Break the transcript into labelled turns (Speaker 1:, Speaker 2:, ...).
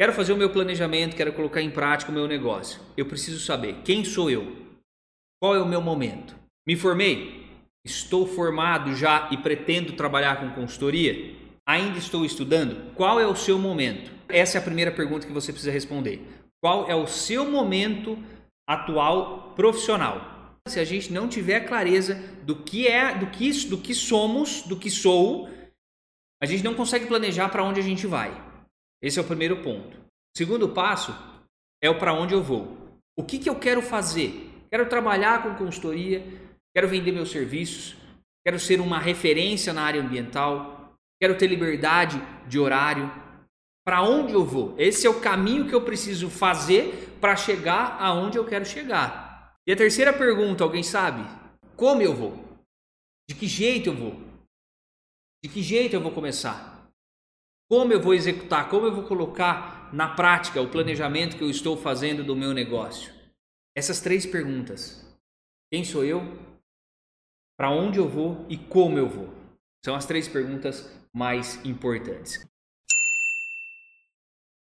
Speaker 1: Quero fazer o meu planejamento, quero colocar em prática o meu negócio. Eu preciso saber quem sou eu, qual é o meu momento. Me formei? Estou formado já e pretendo trabalhar com consultoria? Ainda estou estudando? Qual é o seu momento? Essa é a primeira pergunta que você precisa responder. Qual é o seu momento atual profissional? Se a gente não tiver clareza do que é, do que, do que somos, do que sou, a gente não consegue planejar para onde a gente vai. Esse é o primeiro ponto. O segundo passo é o para onde eu vou. O que, que eu quero fazer? Quero trabalhar com consultoria, quero vender meus serviços, quero ser uma referência na área ambiental, quero ter liberdade de horário. Para onde eu vou? Esse é o caminho que eu preciso fazer para chegar aonde eu quero chegar. E a terceira pergunta, alguém sabe? Como eu vou? De que jeito eu vou? De que jeito eu vou começar? Como eu vou executar? Como eu vou colocar na prática o planejamento que eu estou fazendo do meu negócio? Essas três perguntas. Quem sou eu? Para onde eu vou e como eu vou? São as três perguntas mais importantes.